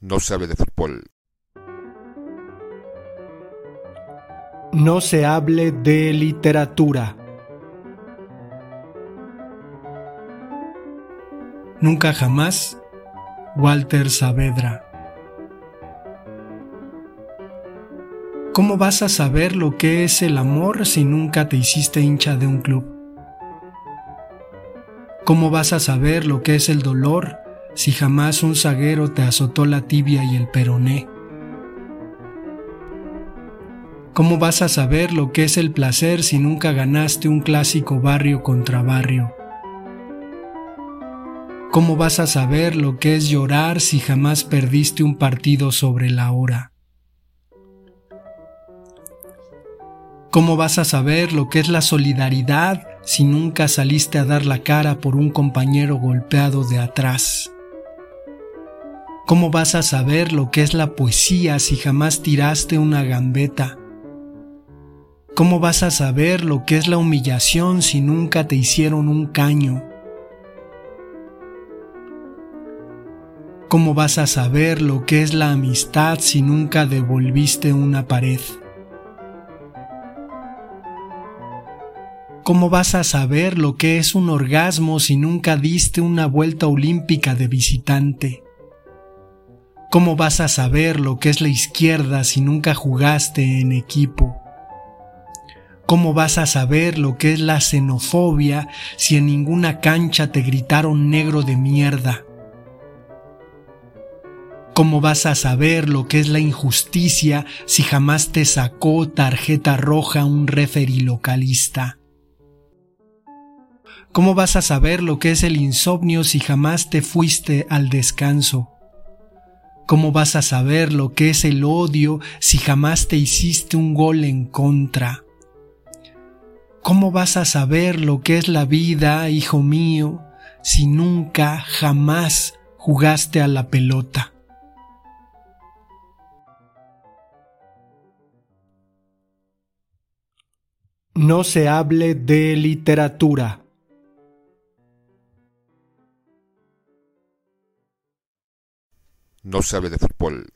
No sabe de fútbol. No se hable de literatura. Nunca jamás, Walter Saavedra. ¿Cómo vas a saber lo que es el amor si nunca te hiciste hincha de un club? ¿Cómo vas a saber lo que es el dolor si jamás un zaguero te azotó la tibia y el peroné? ¿Cómo vas a saber lo que es el placer si nunca ganaste un clásico barrio contra barrio? ¿Cómo vas a saber lo que es llorar si jamás perdiste un partido sobre la hora? ¿Cómo vas a saber lo que es la solidaridad si nunca saliste a dar la cara por un compañero golpeado de atrás? ¿Cómo vas a saber lo que es la poesía si jamás tiraste una gambeta? ¿Cómo vas a saber lo que es la humillación si nunca te hicieron un caño? ¿Cómo vas a saber lo que es la amistad si nunca devolviste una pared? ¿Cómo vas a saber lo que es un orgasmo si nunca diste una vuelta olímpica de visitante? ¿Cómo vas a saber lo que es la izquierda si nunca jugaste en equipo? ¿Cómo vas a saber lo que es la xenofobia si en ninguna cancha te gritaron negro de mierda? ¿Cómo vas a saber lo que es la injusticia si jamás te sacó tarjeta roja un referi localista? ¿Cómo vas a saber lo que es el insomnio si jamás te fuiste al descanso? ¿Cómo vas a saber lo que es el odio si jamás te hiciste un gol en contra? ¿Cómo vas a saber lo que es la vida, hijo mío, si nunca, jamás jugaste a la pelota? No se hable de literatura. No sabe de fútbol.